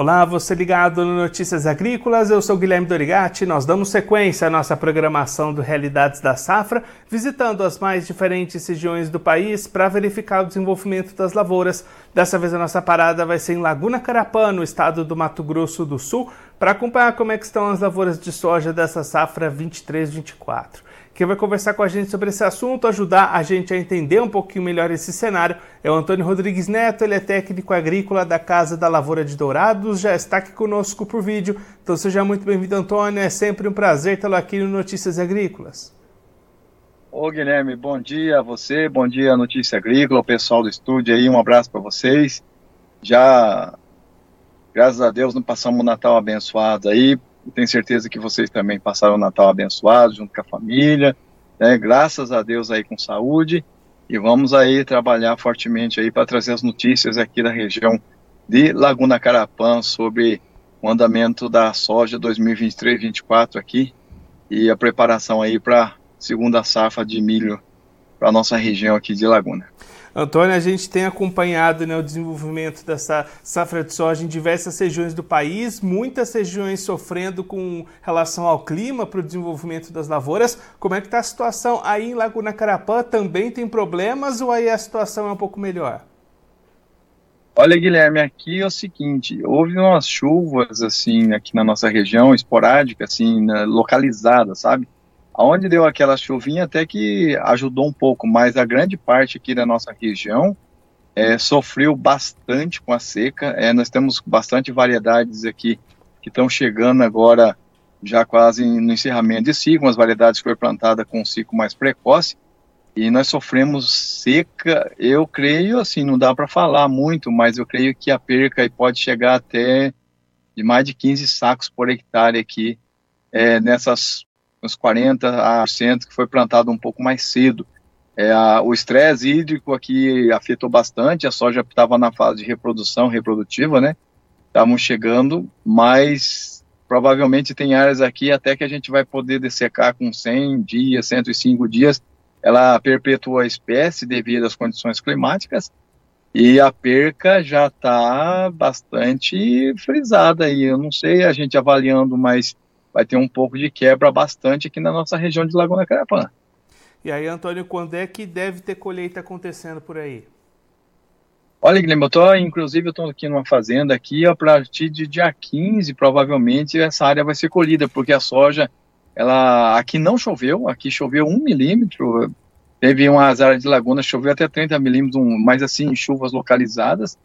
Olá, você ligado no Notícias Agrícolas, eu sou Guilherme Dorigati. Nós damos sequência à nossa programação do Realidades da Safra, visitando as mais diferentes regiões do país para verificar o desenvolvimento das lavouras. Dessa vez a nossa parada vai ser em Laguna Carapã, no estado do Mato Grosso do Sul, para acompanhar como é que estão as lavouras de soja dessa safra 23-24. Quem vai conversar com a gente sobre esse assunto, ajudar a gente a entender um pouquinho melhor esse cenário, é o Antônio Rodrigues Neto, ele é técnico agrícola da Casa da Lavoura de Dourados, já está aqui conosco por vídeo. Então seja muito bem-vindo, Antônio, é sempre um prazer tê-lo aqui no Notícias Agrícolas. Ô Guilherme, bom dia a você, bom dia Notícia Agrícola, o pessoal do estúdio aí, um abraço para vocês. Já, graças a Deus, não passamos um Natal abençoado aí, tenho certeza que vocês também passaram o Natal abençoado junto com a família, né? Graças a Deus aí com saúde e vamos aí trabalhar fortemente aí para trazer as notícias aqui da região de Laguna Carapã sobre o andamento da soja 2023-24 aqui e a preparação aí para segunda safra de milho para nossa região aqui de Laguna. Antônio, a gente tem acompanhado né, o desenvolvimento dessa safra de soja em diversas regiões do país, muitas regiões sofrendo com relação ao clima para o desenvolvimento das lavouras. Como é que está a situação aí em Laguna Carapã? Também tem problemas ou aí a situação é um pouco melhor? Olha, Guilherme, aqui é o seguinte, houve umas chuvas, assim, aqui na nossa região, esporádicas, assim, localizadas, sabe? Onde deu aquela chuvinha até que ajudou um pouco, mas a grande parte aqui da nossa região é, sofreu bastante com a seca. É, nós temos bastante variedades aqui que estão chegando agora já quase no encerramento de ciclo, as variedades que foi plantada com ciclo mais precoce, e nós sofremos seca, eu creio, assim, não dá para falar muito, mas eu creio que a perca pode chegar até de mais de 15 sacos por hectare aqui é, nessas uns 40% que foi plantado um pouco mais cedo. É, a, o estresse hídrico aqui afetou bastante, a soja estava na fase de reprodução, reprodutiva, né? Estavam chegando, mas provavelmente tem áreas aqui até que a gente vai poder dessecar com 100 dias, 105 dias. Ela perpetua a espécie devido às condições climáticas e a perca já está bastante frisada aí. Eu não sei, a gente avaliando mais vai ter um pouco de quebra bastante aqui na nossa região de Laguna Carapã. E aí, Antônio, quando é que deve ter colheita acontecendo por aí? Olha, Guilherme, eu tô, inclusive, eu estou aqui numa fazenda aqui, a partir de dia 15, provavelmente, essa área vai ser colhida, porque a soja, ela, aqui não choveu, aqui choveu um milímetro, teve umas áreas de laguna, choveu até 30 milímetros, um, mas assim, chuvas localizadas,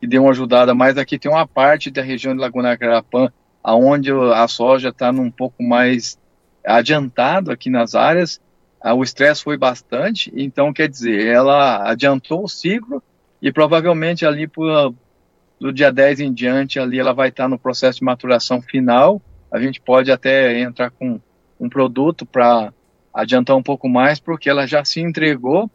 que deu uma ajudada, mas aqui tem uma parte da região de Laguna Carapã aonde a soja está num pouco mais adiantado aqui nas áreas, o estresse foi bastante, então quer dizer, ela adiantou o ciclo e provavelmente ali por, do dia 10 em diante ali ela vai estar tá no processo de maturação final, a gente pode até entrar com um produto para adiantar um pouco mais, porque ela já se entregou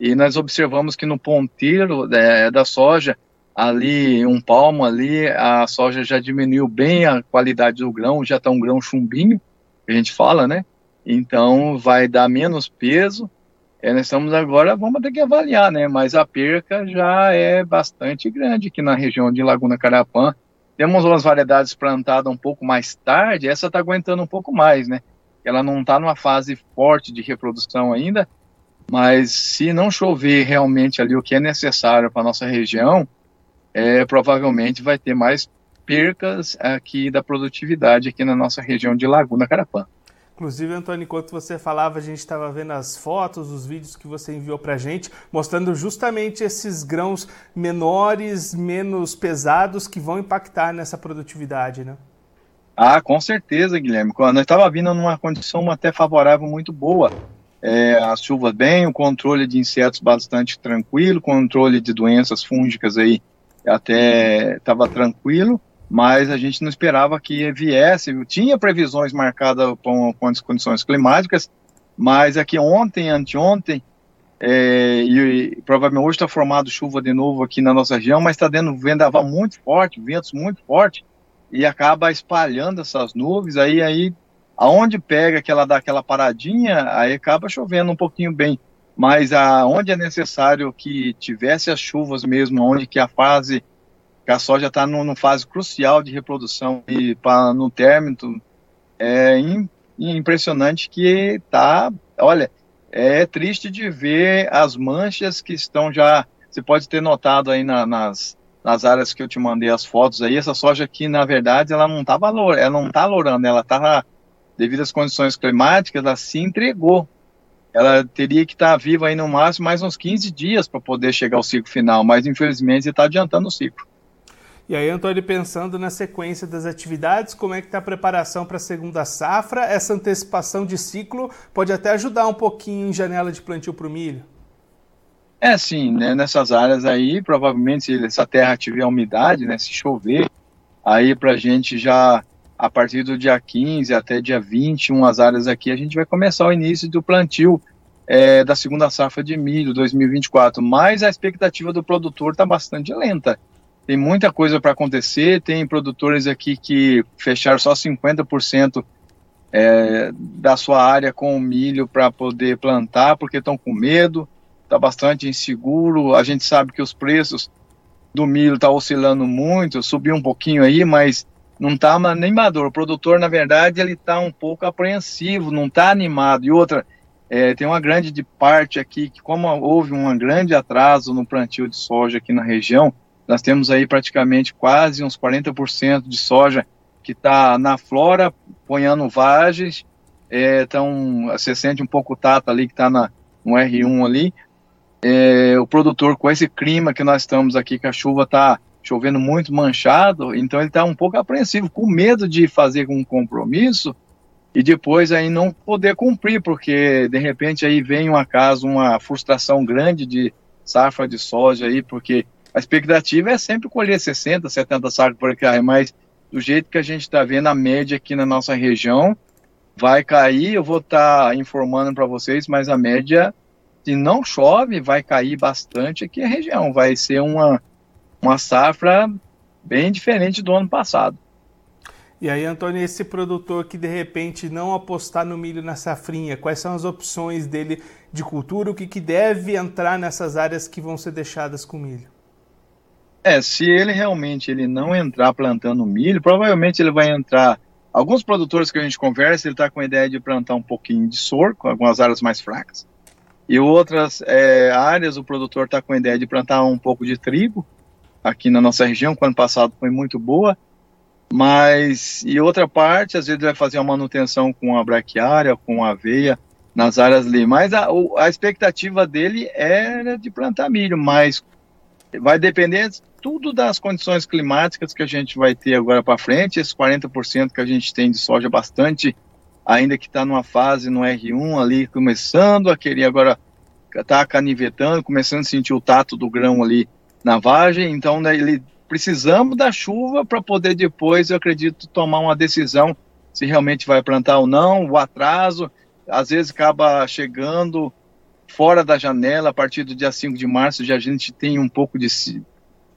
e nós observamos que no ponteiro é, da soja ali um palmo ali, a soja já diminuiu bem a qualidade do grão, já está um grão chumbinho, que a gente fala, né? Então vai dar menos peso. É, nós estamos agora, vamos ter que avaliar, né? Mas a perca já é bastante grande aqui na região de Laguna Carapã. Temos umas variedades plantadas um pouco mais tarde, essa está aguentando um pouco mais, né? Ela não está numa fase forte de reprodução ainda, mas se não chover realmente ali o que é necessário para nossa região, é, provavelmente vai ter mais percas aqui da produtividade aqui na nossa região de Laguna Carapã. Inclusive, Antônio, enquanto você falava, a gente estava vendo as fotos, os vídeos que você enviou para a gente, mostrando justamente esses grãos menores, menos pesados, que vão impactar nessa produtividade, né? Ah, com certeza, Guilherme. Nós estava vindo numa condição até favorável muito boa. É, as chuvas bem, o controle de insetos bastante tranquilo, controle de doenças fúngicas aí até estava tranquilo, mas a gente não esperava que viesse. Tinha previsões marcadas com, com as condições climáticas, mas aqui ontem, anteontem, é, e, e provavelmente hoje está formado chuva de novo aqui na nossa região, mas está dando vendaval muito forte, ventos muito fortes, e acaba espalhando essas nuvens, aí, aí aonde pega que ela dá aquela paradinha, aí acaba chovendo um pouquinho bem mas aonde é necessário que tivesse as chuvas mesmo, onde que a fase que a soja está numa fase crucial de reprodução e pra, no término é impressionante que tá, olha, é triste de ver as manchas que estão já, você pode ter notado aí na, nas, nas áreas que eu te mandei as fotos aí, essa soja aqui, na verdade, ela não tá valor, ela não tá lourando, ela tá, devido às condições climáticas, ela se entregou. Ela teria que estar viva aí no máximo mais uns 15 dias para poder chegar ao ciclo final, mas infelizmente está adiantando o ciclo. E aí, Antônio, pensando na sequência das atividades, como é que está a preparação para a segunda safra? Essa antecipação de ciclo pode até ajudar um pouquinho em janela de plantio para o milho? É, sim, né, nessas áreas aí, provavelmente, se essa terra tiver umidade, né, se chover, aí para a gente já, a partir do dia 15 até dia 20, umas áreas aqui, a gente vai começar o início do plantio é, da segunda safra de milho 2024, mas a expectativa do produtor está bastante lenta tem muita coisa para acontecer. Tem produtores aqui que fecharam só 50% é, da sua área com milho para poder plantar, porque estão com medo, está bastante inseguro. A gente sabe que os preços do milho estão tá oscilando muito, subiu um pouquinho aí, mas não está nem maduro. O produtor, na verdade, ele está um pouco apreensivo, não está animado. E outra, é, tem uma grande de parte aqui que, como houve um grande atraso no plantio de soja aqui na região, nós temos aí praticamente quase uns 40% de soja que está na flora, ponhando vagens, então você sente um pouco o tato ali que está no R1 ali. É, o produtor com esse clima que nós estamos aqui, que a chuva está chovendo muito manchado, então ele está um pouco apreensivo, com medo de fazer um compromisso e depois aí não poder cumprir, porque de repente aí vem um acaso, uma frustração grande de safra de soja aí, porque a expectativa é sempre colher 60, 70 sacos por hectare, mas do jeito que a gente está vendo a média aqui na nossa região, vai cair. Eu vou estar tá informando para vocês, mas a média, se não chove, vai cair bastante aqui a região. Vai ser uma, uma safra bem diferente do ano passado. E aí, Antônio, esse produtor que de repente não apostar no milho na safrinha, quais são as opções dele de cultura? O que, que deve entrar nessas áreas que vão ser deixadas com milho? É, se ele realmente ele não entrar plantando milho, provavelmente ele vai entrar. Alguns produtores que a gente conversa, ele está com a ideia de plantar um pouquinho de sorgo, algumas áreas mais fracas. E outras é, áreas, o produtor está com a ideia de plantar um pouco de trigo, aqui na nossa região, que ano passado foi muito boa. Mas, e outra parte, às vezes vai fazer uma manutenção com a braquiária, com a aveia, nas áreas ali. Mas a, a expectativa dele era de plantar milho, mas vai depender tudo das condições climáticas que a gente vai ter agora para frente, esses 40% que a gente tem de soja bastante, ainda que está numa fase no R1 ali, começando a querer agora tá canivetando, começando a sentir o tato do grão ali na vagem, então né, ele precisamos da chuva para poder depois, eu acredito, tomar uma decisão se realmente vai plantar ou não, o atraso, às vezes acaba chegando fora da janela a partir do dia 5 de março, já a gente tem um pouco de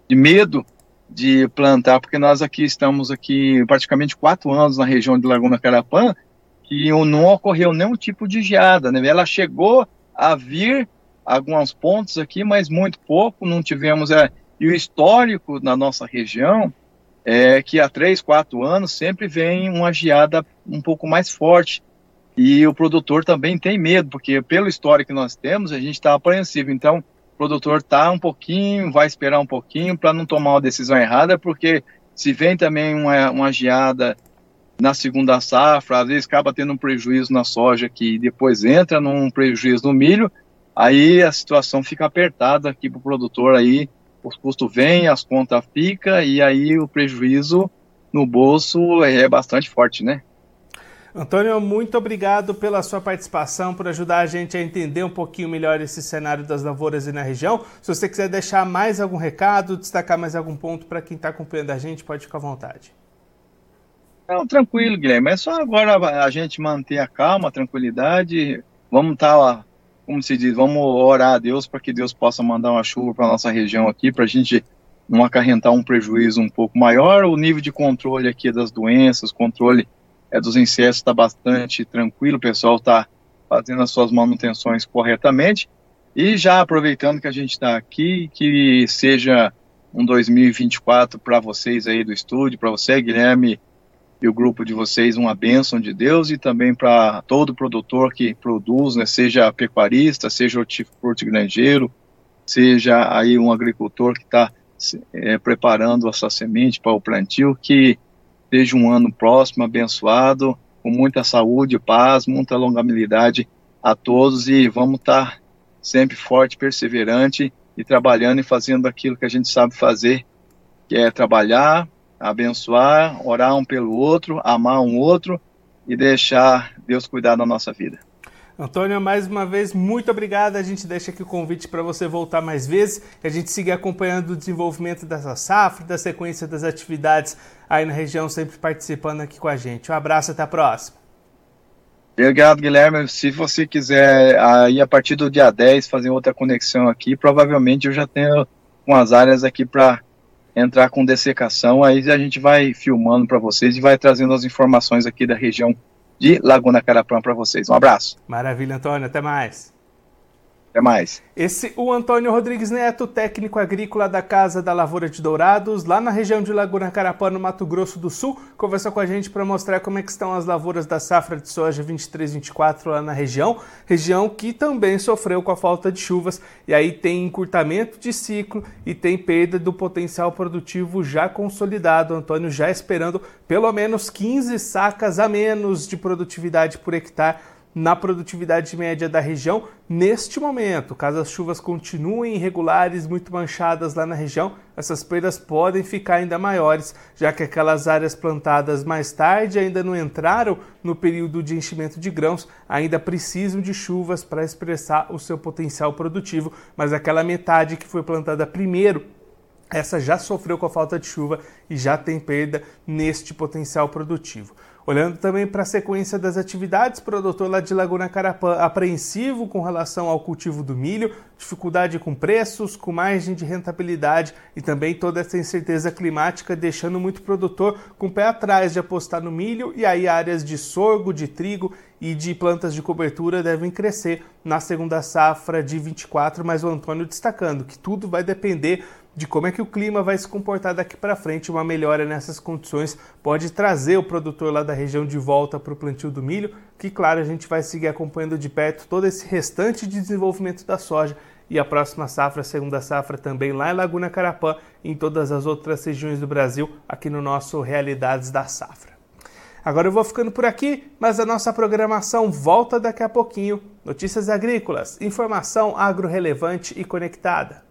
de medo de plantar, porque nós aqui estamos aqui praticamente quatro anos na região de Laguna Carapã e não ocorreu nenhum tipo de geada, né? Ela chegou a vir alguns pontos aqui, mas muito pouco, não tivemos é, e o histórico na nossa região é que há três, quatro anos sempre vem uma geada um pouco mais forte e o produtor também tem medo, porque pelo histórico que nós temos, a gente está apreensivo. Então, produtor tá um pouquinho, vai esperar um pouquinho para não tomar uma decisão errada, porque se vem também uma, uma geada na segunda safra, às vezes acaba tendo um prejuízo na soja que depois entra num prejuízo no milho, aí a situação fica apertada aqui para o produtor aí, os custos vêm, as contas ficam e aí o prejuízo no bolso é bastante forte, né? Antônio, muito obrigado pela sua participação, por ajudar a gente a entender um pouquinho melhor esse cenário das lavouras e na região. Se você quiser deixar mais algum recado, destacar mais algum ponto para quem está acompanhando a gente, pode ficar à vontade. Não, tranquilo, Guilherme. É só agora a gente manter a calma, a tranquilidade. Vamos estar, tá, como se diz, vamos orar a Deus para que Deus possa mandar uma chuva para nossa região aqui, para a gente não acarrentar um prejuízo um pouco maior. O nível de controle aqui das doenças, controle é, dos insetos está bastante tranquilo, o pessoal está fazendo as suas manutenções corretamente. E já aproveitando que a gente está aqui, que seja um 2024 para vocês aí do estúdio, para você, Guilherme, e o grupo de vocês, uma bênção de Deus e também para todo produtor que produz, né, seja pecuarista, seja hortifrutigranjeiro, seja aí um agricultor que está é, preparando a sua semente para o plantio, que seja um ano próximo, abençoado, com muita saúde, paz, muita longanimidade a todos e vamos estar tá sempre forte, perseverante e trabalhando e fazendo aquilo que a gente sabe fazer, que é trabalhar, abençoar, orar um pelo outro, amar um outro e deixar Deus cuidar da nossa vida. Antônio, mais uma vez, muito obrigado. A gente deixa aqui o convite para você voltar mais vezes e a gente seguir acompanhando o desenvolvimento dessa safra, da sequência das atividades aí na região, sempre participando aqui com a gente. Um abraço, até a próxima. Obrigado, Guilherme. Se você quiser aí a partir do dia 10 fazer outra conexão aqui, provavelmente eu já tenho umas áreas aqui para entrar com dessecação. Aí a gente vai filmando para vocês e vai trazendo as informações aqui da região de Laguna Carapã para vocês. Um abraço. Maravilha, Antônio. Até mais. Até mais. Esse o Antônio Rodrigues Neto, técnico agrícola da Casa da Lavoura de Dourados, lá na região de Laguna Carapã, no Mato Grosso do Sul, conversou com a gente para mostrar como é que estão as lavouras da safra de soja 23-24 lá na região, região que também sofreu com a falta de chuvas e aí tem encurtamento de ciclo e tem perda do potencial produtivo já consolidado. Antônio já esperando pelo menos 15 sacas a menos de produtividade por hectare na produtividade média da região neste momento. Caso as chuvas continuem irregulares, muito manchadas lá na região, essas perdas podem ficar ainda maiores, já que aquelas áreas plantadas mais tarde ainda não entraram no período de enchimento de grãos, ainda precisam de chuvas para expressar o seu potencial produtivo, mas aquela metade que foi plantada primeiro essa já sofreu com a falta de chuva e já tem perda neste potencial produtivo. Olhando também para a sequência das atividades, produtor lá de Laguna Carapã apreensivo com relação ao cultivo do milho, dificuldade com preços, com margem de rentabilidade e também toda essa incerteza climática deixando muito produtor com o pé atrás de apostar no milho e aí áreas de sorgo, de trigo e de plantas de cobertura devem crescer na segunda safra de 24, mas o Antônio destacando que tudo vai depender de como é que o clima vai se comportar daqui para frente. Uma melhora nessas condições pode trazer o produtor lá da região de volta para o plantio do milho, que claro, a gente vai seguir acompanhando de perto todo esse restante de desenvolvimento da soja e a próxima safra, a segunda safra também lá em Laguna Carapã e em todas as outras regiões do Brasil, aqui no nosso Realidades da Safra. Agora eu vou ficando por aqui, mas a nossa programação volta daqui a pouquinho. Notícias agrícolas, informação agro relevante e conectada.